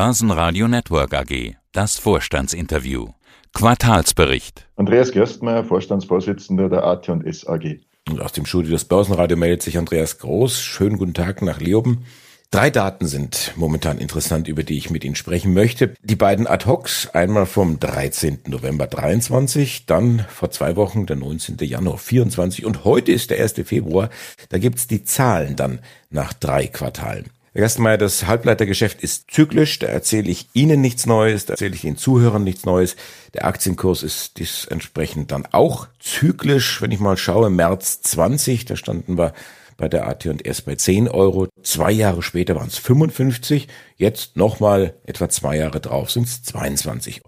Börsenradio Network AG. Das Vorstandsinterview. Quartalsbericht. Andreas Gerstmeier, Vorstandsvorsitzender der AT&S AG. Und aus dem Studio des Börsenradio meldet sich Andreas Groß. Schönen guten Tag nach Leoben. Drei Daten sind momentan interessant, über die ich mit Ihnen sprechen möchte. Die beiden Ad-Hocs, einmal vom 13. November 23, dann vor zwei Wochen der 19. Januar 24 und heute ist der 1. Februar. Da gibt's die Zahlen dann nach drei Quartalen. Gerstenmeier, das Halbleitergeschäft ist zyklisch, da erzähle ich Ihnen nichts Neues, da erzähle ich den Zuhörern nichts Neues. Der Aktienkurs ist dies entsprechend dann auch zyklisch. Wenn ich mal schaue, März 20, da standen wir bei der AT&S bei 10 Euro. Zwei Jahre später waren es 55. Jetzt nochmal etwa zwei Jahre drauf sind es 22.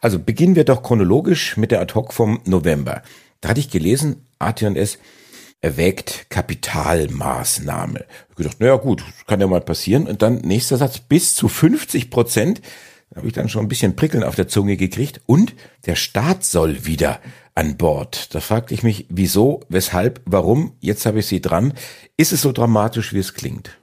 Also beginnen wir doch chronologisch mit der Ad-Hoc vom November. Da hatte ich gelesen, AT&S erwägt Kapitalmaßnahme. Ich gedacht, naja gut, kann ja mal passieren. Und dann nächster Satz, bis zu 50 Prozent da habe ich dann schon ein bisschen Prickeln auf der Zunge gekriegt. Und der Staat soll wieder an Bord. Da fragte ich mich, wieso, weshalb, warum? Jetzt habe ich Sie dran. Ist es so dramatisch, wie es klingt?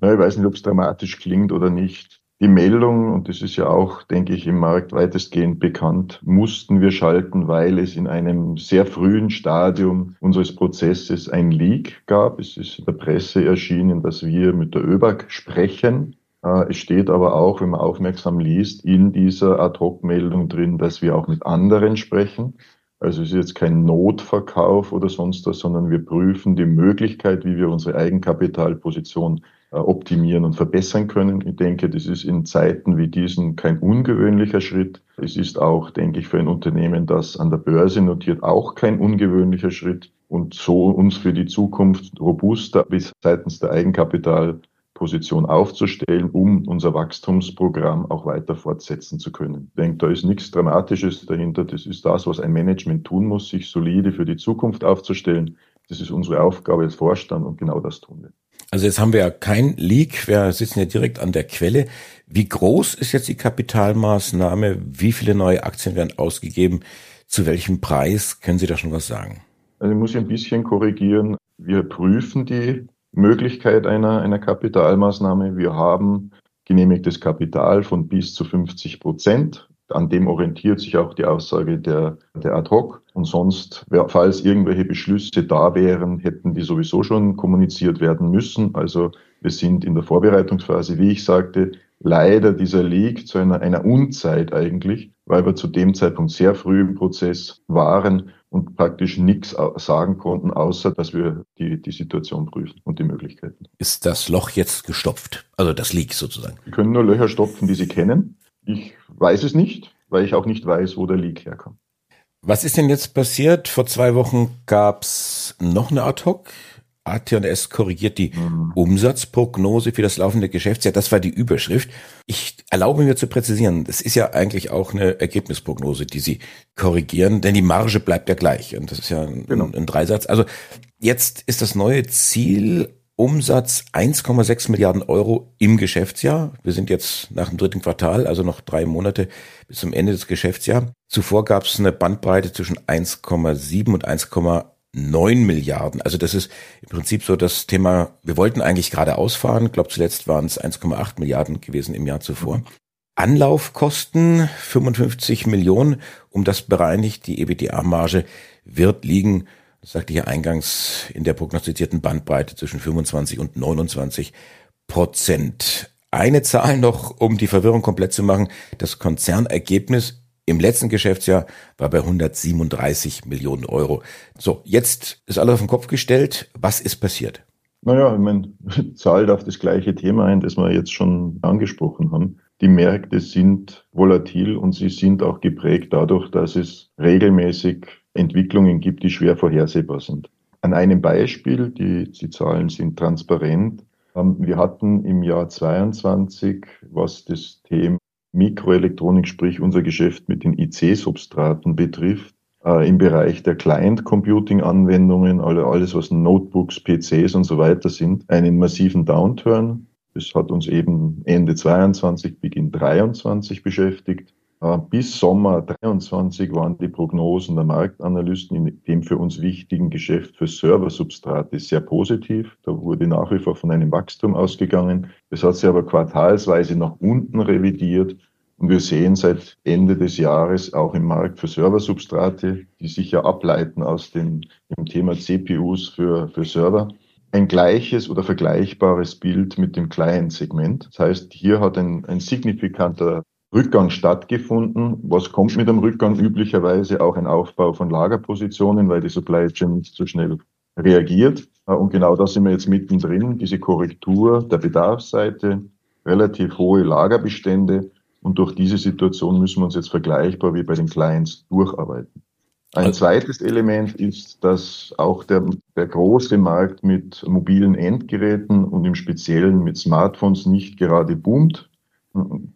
Na, ich weiß nicht, ob es dramatisch klingt oder nicht. Die Meldung, und das ist ja auch, denke ich, im Markt weitestgehend bekannt, mussten wir schalten, weil es in einem sehr frühen Stadium unseres Prozesses ein Leak gab. Es ist in der Presse erschienen, dass wir mit der ÖBAG sprechen. Äh, es steht aber auch, wenn man aufmerksam liest, in dieser Ad-Hoc-Meldung drin, dass wir auch mit anderen sprechen. Also es ist jetzt kein Notverkauf oder sonst was, sondern wir prüfen die Möglichkeit, wie wir unsere Eigenkapitalposition optimieren und verbessern können. Ich denke, das ist in Zeiten wie diesen kein ungewöhnlicher Schritt. Es ist auch, denke ich, für ein Unternehmen, das an der Börse notiert, auch kein ungewöhnlicher Schritt und so uns für die Zukunft robuster bis seitens der Eigenkapital Position aufzustellen, um unser Wachstumsprogramm auch weiter fortsetzen zu können. Ich denke, da ist nichts Dramatisches dahinter. Das ist das, was ein Management tun muss, sich solide für die Zukunft aufzustellen. Das ist unsere Aufgabe als Vorstand und genau das tun wir. Also jetzt haben wir ja kein Leak, wir sitzen ja direkt an der Quelle. Wie groß ist jetzt die Kapitalmaßnahme? Wie viele neue Aktien werden ausgegeben? Zu welchem Preis? Können Sie da schon was sagen? Also ich muss ein bisschen korrigieren. Wir prüfen die Möglichkeit einer, einer Kapitalmaßnahme. Wir haben genehmigtes Kapital von bis zu 50 Prozent. An dem orientiert sich auch die Aussage der, der Ad hoc. Und sonst, falls irgendwelche Beschlüsse da wären, hätten die sowieso schon kommuniziert werden müssen. Also wir sind in der Vorbereitungsphase, wie ich sagte, leider dieser Leak zu einer, einer Unzeit eigentlich, weil wir zu dem Zeitpunkt sehr früh im Prozess waren und praktisch nichts sagen konnten, außer dass wir die, die Situation prüfen und die Möglichkeiten. Ist das Loch jetzt gestopft? Also das Leak sozusagen? Wir können nur Löcher stopfen, die Sie kennen. Weiß es nicht, weil ich auch nicht weiß, wo der Leak herkommt. Was ist denn jetzt passiert? Vor zwei Wochen gab es noch eine Ad-Hoc AT&S korrigiert die mhm. Umsatzprognose für das laufende Geschäftsjahr. Das war die Überschrift. Ich erlaube mir zu präzisieren, das ist ja eigentlich auch eine Ergebnisprognose, die Sie korrigieren, denn die Marge bleibt ja gleich. Und das ist ja ein, genau. ein Dreisatz. Also jetzt ist das neue Ziel Umsatz 1,6 Milliarden Euro im Geschäftsjahr. Wir sind jetzt nach dem dritten Quartal, also noch drei Monate bis zum Ende des Geschäftsjahres. Zuvor gab es eine Bandbreite zwischen 1,7 und 1,8 9 Milliarden. Also das ist im Prinzip so das Thema, wir wollten eigentlich gerade ausfahren. Ich glaube, zuletzt waren es 1,8 Milliarden gewesen im Jahr zuvor. Anlaufkosten 55 Millionen, um das bereinigt. Die EBITDA-Marge wird liegen, das sagte ich ja eingangs, in der prognostizierten Bandbreite zwischen 25 und 29 Prozent. Eine Zahl noch, um die Verwirrung komplett zu machen. Das Konzernergebnis im letzten Geschäftsjahr war bei 137 Millionen Euro. So, jetzt ist alles auf den Kopf gestellt. Was ist passiert? Naja, ich meine, zahlt auf das gleiche Thema ein, das wir jetzt schon angesprochen haben. Die Märkte sind volatil und sie sind auch geprägt dadurch, dass es regelmäßig Entwicklungen gibt, die schwer vorhersehbar sind. An einem Beispiel, die, die Zahlen sind transparent. Ähm, wir hatten im Jahr 22, was das Thema Mikroelektronik, sprich unser Geschäft mit den IC-Substraten betrifft, äh, im Bereich der Client-Computing-Anwendungen, alles, was Notebooks, PCs und so weiter sind, einen massiven Downturn. Das hat uns eben Ende 22, Beginn 23 beschäftigt. Äh, bis Sommer 23 waren die Prognosen der Marktanalysten in dem für uns wichtigen Geschäft für Serversubstrate sehr positiv. Da wurde nach wie vor von einem Wachstum ausgegangen. Es hat sich aber quartalsweise nach unten revidiert. Und wir sehen seit Ende des Jahres auch im Markt für Serversubstrate, die sich ja ableiten aus dem, dem Thema CPUs für, für Server, ein gleiches oder vergleichbares Bild mit dem Client-Segment. Das heißt, hier hat ein, ein signifikanter Rückgang stattgefunden. Was kommt mit dem Rückgang? Üblicherweise auch ein Aufbau von Lagerpositionen, weil die Supply Chain nicht so schnell reagiert. Und genau da sind wir jetzt mittendrin, diese Korrektur der Bedarfsseite, relativ hohe Lagerbestände. Und durch diese Situation müssen wir uns jetzt vergleichbar wie bei den Clients durcharbeiten. Ein also zweites Element ist, dass auch der, der große Markt mit mobilen Endgeräten und im Speziellen mit Smartphones nicht gerade boomt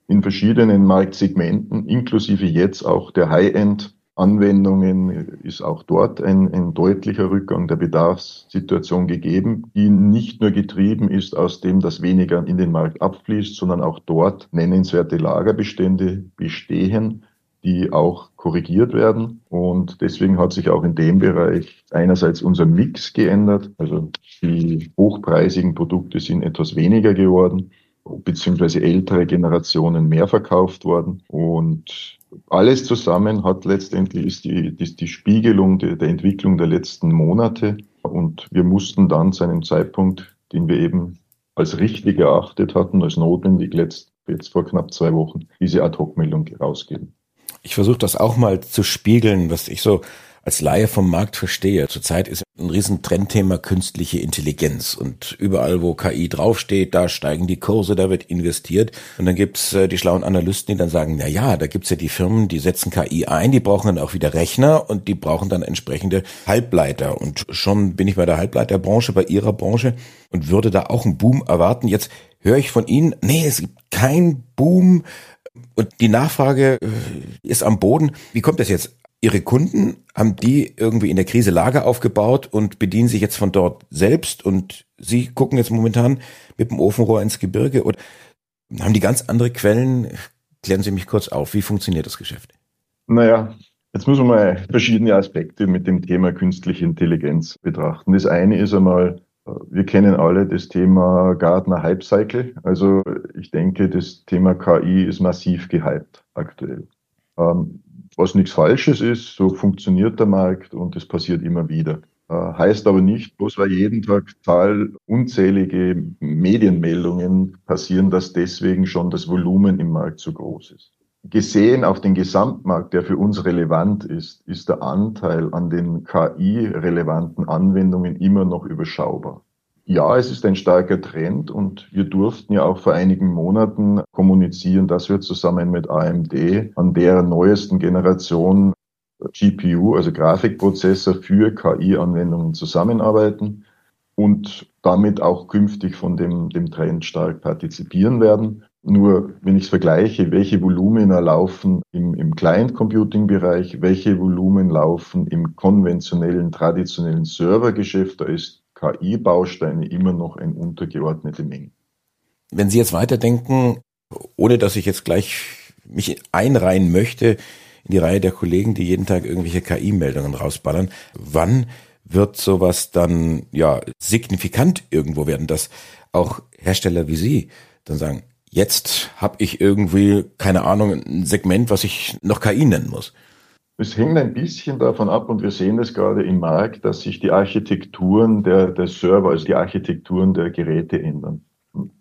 in verschiedenen Marktsegmenten, inklusive jetzt auch der High-End. Anwendungen ist auch dort ein, ein deutlicher Rückgang der Bedarfssituation gegeben, die nicht nur getrieben ist aus dem, dass weniger in den Markt abfließt, sondern auch dort nennenswerte Lagerbestände bestehen, die auch korrigiert werden. Und deswegen hat sich auch in dem Bereich einerseits unser Mix geändert. Also die hochpreisigen Produkte sind etwas weniger geworden beziehungsweise ältere Generationen mehr verkauft worden. Und alles zusammen hat letztendlich ist die, die, die Spiegelung der, der Entwicklung der letzten Monate. Und wir mussten dann zu einem Zeitpunkt, den wir eben als richtig erachtet hatten, als notwendig, letzt, jetzt vor knapp zwei Wochen, diese Ad-Hoc-Meldung rausgeben. Ich versuche das auch mal zu spiegeln, was ich so als Laie vom Markt verstehe. Zurzeit ist ein Riesentrendthema künstliche Intelligenz und überall, wo KI draufsteht, da steigen die Kurse, da wird investiert und dann gibt's äh, die schlauen Analysten, die dann sagen, na ja, da gibt's ja die Firmen, die setzen KI ein, die brauchen dann auch wieder Rechner und die brauchen dann entsprechende Halbleiter und schon bin ich bei der Halbleiterbranche, bei ihrer Branche und würde da auch einen Boom erwarten. Jetzt höre ich von Ihnen, nee, es gibt keinen Boom, und die Nachfrage äh, ist am Boden. Wie kommt das jetzt? Ihre Kunden, haben die irgendwie in der Krise Lager aufgebaut und bedienen sich jetzt von dort selbst und Sie gucken jetzt momentan mit dem Ofenrohr ins Gebirge und haben die ganz andere Quellen? Klären Sie mich kurz auf, wie funktioniert das Geschäft? Naja, jetzt muss man mal verschiedene Aspekte mit dem Thema künstliche Intelligenz betrachten. Das eine ist einmal, wir kennen alle das Thema Gartner Hype Cycle. Also ich denke, das Thema KI ist massiv gehypt aktuell. Ähm, was nichts Falsches ist, so funktioniert der Markt und es passiert immer wieder. Äh, heißt aber nicht, bloß weil jeden Tag Zahl unzählige Medienmeldungen passieren, dass deswegen schon das Volumen im Markt zu groß ist. Gesehen auf den Gesamtmarkt, der für uns relevant ist, ist der Anteil an den KI-relevanten Anwendungen immer noch überschaubar. Ja, es ist ein starker Trend und wir durften ja auch vor einigen Monaten kommunizieren, dass wir zusammen mit AMD an deren neuesten Generation GPU, also Grafikprozessor für KI-Anwendungen zusammenarbeiten und damit auch künftig von dem, dem Trend stark partizipieren werden. Nur wenn ich es vergleiche, welche Volumina laufen im, im Client-Computing-Bereich, welche Volumen laufen im konventionellen, traditionellen Servergeschäft, da ist KI-Bausteine immer noch eine untergeordnete Menge. Wenn Sie jetzt weiterdenken, ohne dass ich jetzt gleich mich einreihen möchte in die Reihe der Kollegen, die jeden Tag irgendwelche KI-Meldungen rausballern, wann wird sowas dann ja signifikant irgendwo werden, dass auch Hersteller wie Sie dann sagen, jetzt habe ich irgendwie keine Ahnung ein Segment, was ich noch KI nennen muss. Es hängt ein bisschen davon ab und wir sehen es gerade im Markt, dass sich die Architekturen der, der Server, also die Architekturen der Geräte ändern.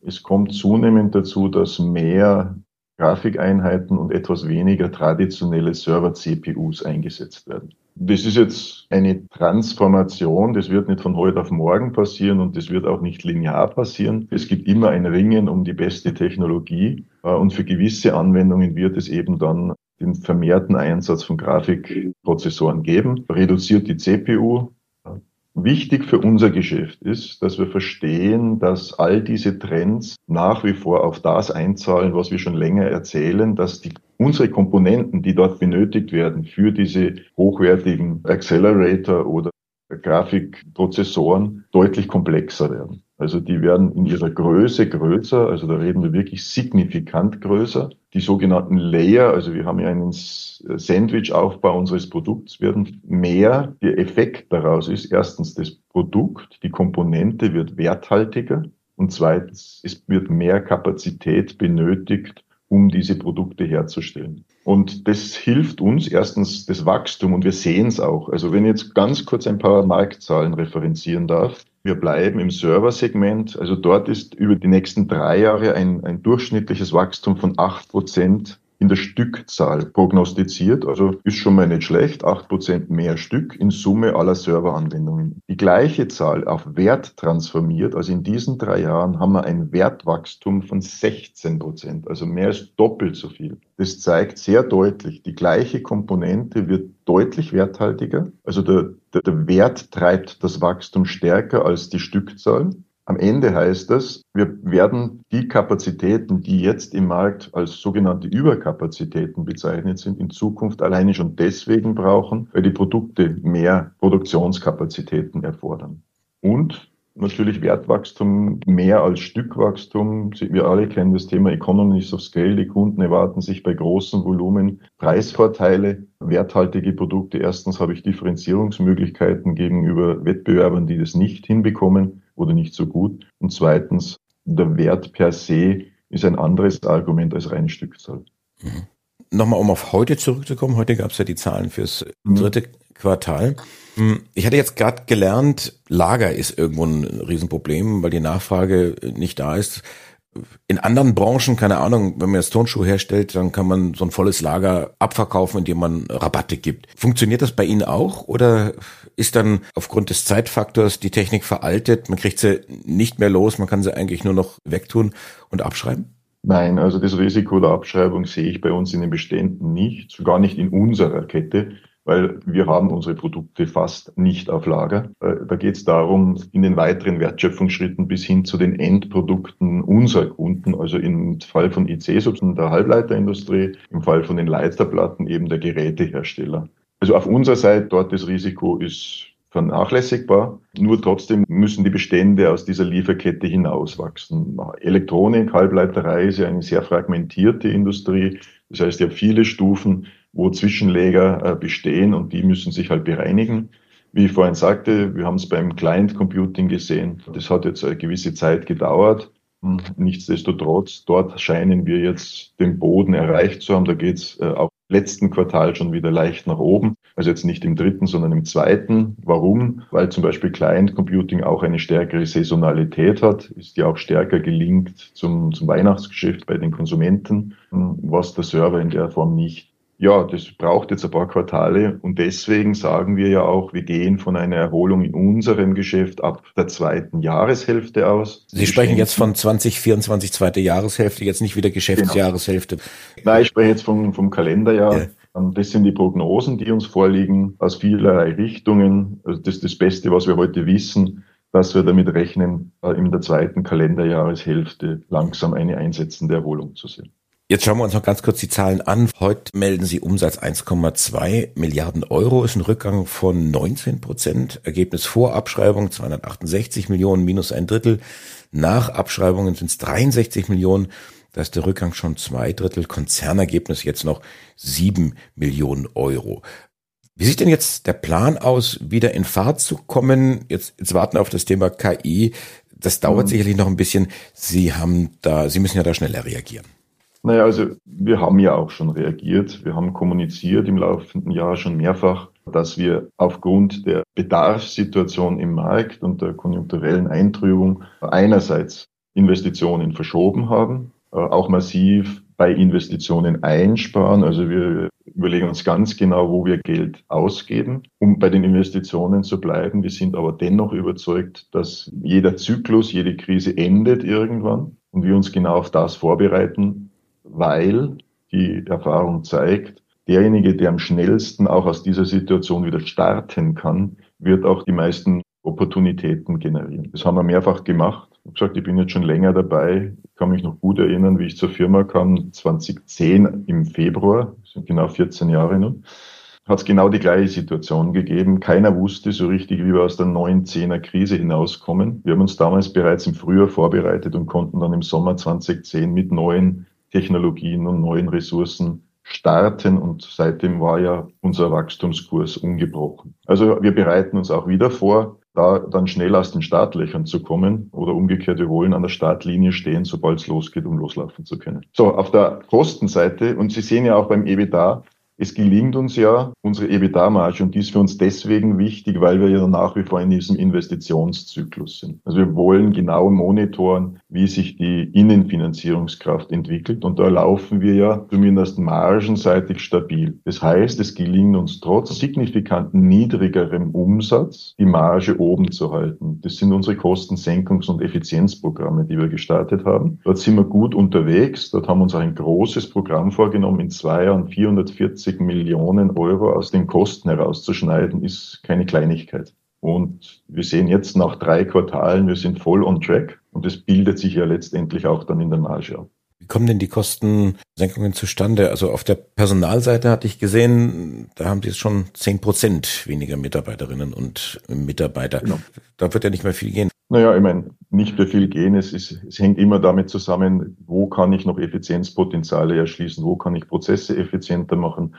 Es kommt zunehmend dazu, dass mehr Grafikeinheiten und etwas weniger traditionelle Server-CPUs eingesetzt werden. Das ist jetzt eine Transformation, das wird nicht von heute auf morgen passieren und das wird auch nicht linear passieren. Es gibt immer ein Ringen um die beste Technologie äh, und für gewisse Anwendungen wird es eben dann den vermehrten Einsatz von Grafikprozessoren geben, reduziert die CPU. Wichtig für unser Geschäft ist, dass wir verstehen, dass all diese Trends nach wie vor auf das einzahlen, was wir schon länger erzählen, dass die, unsere Komponenten, die dort benötigt werden für diese hochwertigen Accelerator oder Grafikprozessoren, deutlich komplexer werden. Also die werden in ihrer Größe größer, also da reden wir wirklich signifikant größer. Die sogenannten Layer, also wir haben ja einen Sandwich-Aufbau unseres Produkts, werden mehr. Der Effekt daraus ist erstens das Produkt, die Komponente wird werthaltiger und zweitens, es wird mehr Kapazität benötigt, um diese Produkte herzustellen. Und das hilft uns erstens das Wachstum und wir sehen es auch. Also wenn ich jetzt ganz kurz ein paar Marktzahlen referenzieren darf. Wir bleiben im Serversegment. Also dort ist über die nächsten drei Jahre ein, ein durchschnittliches Wachstum von acht Prozent in der Stückzahl prognostiziert. Also ist schon mal nicht schlecht, acht Prozent mehr Stück in Summe aller Serveranwendungen. Die gleiche Zahl auf Wert transformiert, also in diesen drei Jahren haben wir ein Wertwachstum von 16 Prozent, also mehr als doppelt so viel. Das zeigt sehr deutlich, die gleiche Komponente wird deutlich werthaltiger. Also der, der, der Wert treibt das Wachstum stärker als die Stückzahl. Am Ende heißt das, wir werden die Kapazitäten, die jetzt im Markt als sogenannte Überkapazitäten bezeichnet sind, in Zukunft alleine schon deswegen brauchen, weil die Produkte mehr Produktionskapazitäten erfordern. Und natürlich Wertwachstum mehr als Stückwachstum. Wir alle kennen das Thema Economies of Scale. Die Kunden erwarten sich bei großen Volumen Preisvorteile, werthaltige Produkte. Erstens habe ich Differenzierungsmöglichkeiten gegenüber Wettbewerbern, die das nicht hinbekommen oder nicht so gut. Und zweitens, der Wert per se ist ein anderes Argument als reine Stückzahl. Mhm. Nochmal, um auf heute zurückzukommen. Heute gab es ja die Zahlen fürs mhm. dritte Quartal. Hm, ich hatte jetzt gerade gelernt, Lager ist irgendwo ein Riesenproblem, weil die Nachfrage nicht da ist. In anderen Branchen, keine Ahnung, wenn man jetzt Turnschuhe herstellt, dann kann man so ein volles Lager abverkaufen, indem man Rabatte gibt. Funktioniert das bei Ihnen auch oder ist dann aufgrund des Zeitfaktors die Technik veraltet? Man kriegt sie nicht mehr los, man kann sie eigentlich nur noch wegtun und abschreiben? Nein, also das Risiko der Abschreibung sehe ich bei uns in den Beständen nicht, sogar nicht in unserer Kette weil wir haben unsere Produkte fast nicht auf Lager. Äh, da geht es darum, in den weiteren Wertschöpfungsschritten bis hin zu den Endprodukten unserer Kunden, also im Fall von IC-Substanzen der Halbleiterindustrie, im Fall von den Leiterplatten eben der Gerätehersteller. Also auf unserer Seite dort das Risiko ist vernachlässigbar. Nur trotzdem müssen die Bestände aus dieser Lieferkette hinauswachsen. Elektronik, Halbleiterei ist ja eine sehr fragmentierte Industrie. Das heißt, habt viele Stufen wo Zwischenlager äh, bestehen und die müssen sich halt bereinigen. Wie ich vorhin sagte, wir haben es beim Client Computing gesehen. Das hat jetzt eine gewisse Zeit gedauert. Hm, nichtsdestotrotz, dort scheinen wir jetzt den Boden erreicht zu haben. Da geht es äh, auch im letzten Quartal schon wieder leicht nach oben. Also jetzt nicht im dritten, sondern im zweiten. Warum? Weil zum Beispiel Client Computing auch eine stärkere Saisonalität hat, ist ja auch stärker gelingt zum, zum Weihnachtsgeschäft bei den Konsumenten, hm, was der Server in der Form nicht ja, das braucht jetzt ein paar Quartale und deswegen sagen wir ja auch, wir gehen von einer Erholung in unserem Geschäft ab der zweiten Jahreshälfte aus. Sie sprechen jetzt von 2024, zweite Jahreshälfte, jetzt nicht wieder Geschäftsjahreshälfte. Genau. Nein, ich spreche jetzt vom, vom Kalenderjahr. Ja. Ähm, das sind die Prognosen, die uns vorliegen aus vielerlei Richtungen. Also das ist das Beste, was wir heute wissen, dass wir damit rechnen, äh, in der zweiten Kalenderjahreshälfte langsam eine einsetzende Erholung zu sehen. Jetzt schauen wir uns noch ganz kurz die Zahlen an. Heute melden Sie Umsatz 1,2 Milliarden Euro, ist ein Rückgang von 19 Prozent. Ergebnis vor Abschreibung 268 Millionen, minus ein Drittel. Nach Abschreibungen sind es 63 Millionen. Da ist der Rückgang schon zwei Drittel. Konzernergebnis jetzt noch sieben Millionen Euro. Wie sieht denn jetzt der Plan aus, wieder in Fahrt zu kommen? Jetzt, jetzt warten auf das Thema KI. Das dauert mhm. sicherlich noch ein bisschen. Sie haben da, Sie müssen ja da schneller reagieren. Naja, also wir haben ja auch schon reagiert. Wir haben kommuniziert im laufenden Jahr schon mehrfach, dass wir aufgrund der Bedarfssituation im Markt und der konjunkturellen Eintrübung einerseits Investitionen verschoben haben, äh, auch massiv bei Investitionen einsparen. Also wir überlegen uns ganz genau, wo wir Geld ausgeben, um bei den Investitionen zu bleiben. Wir sind aber dennoch überzeugt, dass jeder Zyklus, jede Krise endet irgendwann und wir uns genau auf das vorbereiten weil die Erfahrung zeigt, derjenige, der am schnellsten auch aus dieser Situation wieder starten kann, wird auch die meisten Opportunitäten generieren. Das haben wir mehrfach gemacht. Ich habe gesagt, ich bin jetzt schon länger dabei. Ich kann mich noch gut erinnern, wie ich zur Firma kam, 2010 im Februar, sind genau 14 Jahre nun hat es genau die gleiche Situation gegeben. Keiner wusste so richtig, wie wir aus der neuen Zehner Krise hinauskommen. Wir haben uns damals bereits im Frühjahr vorbereitet und konnten dann im Sommer 2010 mit neuen Technologien und neuen Ressourcen starten und seitdem war ja unser Wachstumskurs ungebrochen. Also wir bereiten uns auch wieder vor, da dann schnell aus den Startlöchern zu kommen oder umgekehrt, wir wollen an der Startlinie stehen, sobald es losgeht, um loslaufen zu können. So, auf der Kostenseite, und Sie sehen ja auch beim EBITDA, es gelingt uns ja unsere EBITDA-Marge und die ist für uns deswegen wichtig, weil wir ja nach wie vor in diesem Investitionszyklus sind. Also wir wollen genau monitoren, wie sich die Innenfinanzierungskraft entwickelt und da laufen wir ja zumindest margenseitig stabil. Das heißt, es gelingt uns trotz signifikant niedrigerem Umsatz die Marge oben zu halten. Das sind unsere Kostensenkungs- und Effizienzprogramme, die wir gestartet haben. Dort sind wir gut unterwegs. Dort haben wir uns ein großes Programm vorgenommen in zwei Jahren 440 50 Millionen Euro aus den Kosten herauszuschneiden, ist keine Kleinigkeit. Und wir sehen jetzt nach drei Quartalen, wir sind voll on track und das bildet sich ja letztendlich auch dann in der Marge ab. Wie kommen denn die Kostensenkungen zustande? Also auf der Personalseite hatte ich gesehen, da haben Sie jetzt schon zehn Prozent weniger Mitarbeiterinnen und Mitarbeiter. Genau. Da wird ja nicht mehr viel gehen. Naja, ich meine, nicht mehr viel gehen. Es, ist, es hängt immer damit zusammen, wo kann ich noch Effizienzpotenziale erschließen, wo kann ich Prozesse effizienter machen,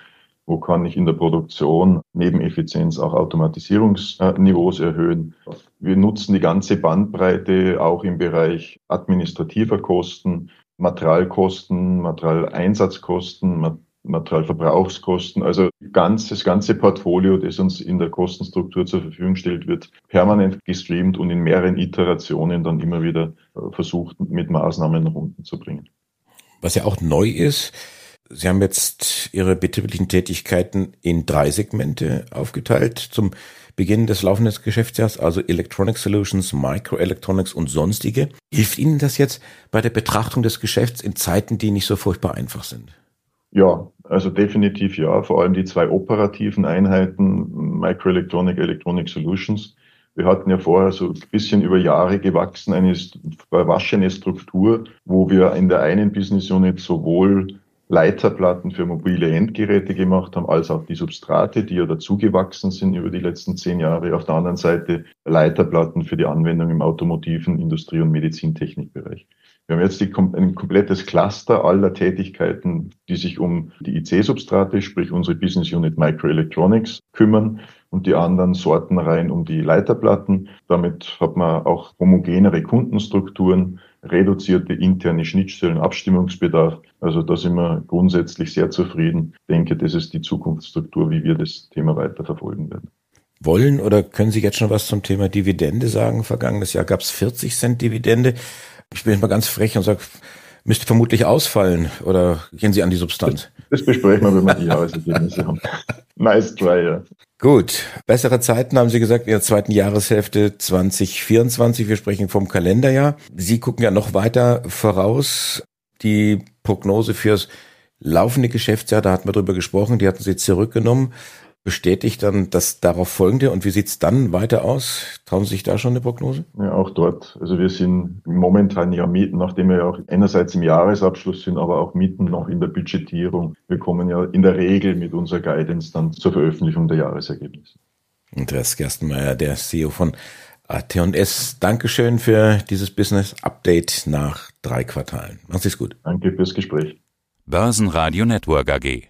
wo kann ich in der Produktion neben Effizienz auch Automatisierungsniveaus erhöhen. Wir nutzen die ganze Bandbreite auch im Bereich administrativer Kosten, Materialkosten, Materialeinsatzkosten, Materialverbrauchskosten. Also ganz, das ganze Portfolio, das uns in der Kostenstruktur zur Verfügung stellt, wird permanent gestreamt und in mehreren Iterationen dann immer wieder äh, versucht, mit Maßnahmen runterzubringen. Was ja auch neu ist, Sie haben jetzt Ihre betrieblichen Tätigkeiten in drei Segmente aufgeteilt. Zum Beginn des laufenden Geschäftsjahres, also Electronic Solutions, Microelectronics und sonstige. Hilft Ihnen das jetzt bei der Betrachtung des Geschäfts in Zeiten, die nicht so furchtbar einfach sind? Ja, also definitiv ja. Vor allem die zwei operativen Einheiten, Microelectronic, Electronic Solutions. Wir hatten ja vorher so ein bisschen über Jahre gewachsen, eine verwaschene Struktur, wo wir in der einen Business Unit sowohl Leiterplatten für mobile Endgeräte gemacht haben, als auch die Substrate, die ja dazugewachsen sind über die letzten zehn Jahre. Auf der anderen Seite Leiterplatten für die Anwendung im automotiven, Industrie- und Medizintechnikbereich. Wir haben jetzt die, ein komplettes Cluster aller Tätigkeiten, die sich um die IC-Substrate, sprich unsere Business Unit Microelectronics, kümmern und die anderen Sortenreihen um die Leiterplatten. Damit hat man auch homogenere Kundenstrukturen, reduzierte interne Schnittstellen, Abstimmungsbedarf. Also da sind wir grundsätzlich sehr zufrieden. Ich denke, das ist die Zukunftsstruktur, wie wir das Thema weiterverfolgen werden. Wollen oder können Sie jetzt schon was zum Thema Dividende sagen? Vergangenes Jahr gab es 40 Cent Dividende. Ich bin jetzt mal ganz frech und sage, müsste vermutlich ausfallen oder gehen Sie an die Substanz? Das, das besprechen wir, wenn wir die Jahresergebnisse haben. Nice try, ja. Gut. Bessere Zeiten haben Sie gesagt in der zweiten Jahreshälfte 2024. Wir sprechen vom Kalenderjahr. Sie gucken ja noch weiter voraus. Die Prognose fürs laufende Geschäftsjahr, da hatten wir drüber gesprochen, die hatten Sie zurückgenommen bestätigt dann das darauf folgende und wie sieht's dann weiter aus? Trauen Sie sich da schon eine Prognose? Ja, auch dort. Also wir sind momentan ja mitten, nachdem wir ja auch einerseits im Jahresabschluss sind, aber auch mitten noch in der Budgetierung. Wir kommen ja in der Regel mit unserer Guidance dann zur Veröffentlichung der Jahresergebnisse. Andreas Gerstenmeier, der CEO von AT&S. Dankeschön für dieses Business Update nach drei Quartalen. Machen Sie es gut. Danke fürs Gespräch. Börsenradio Network AG.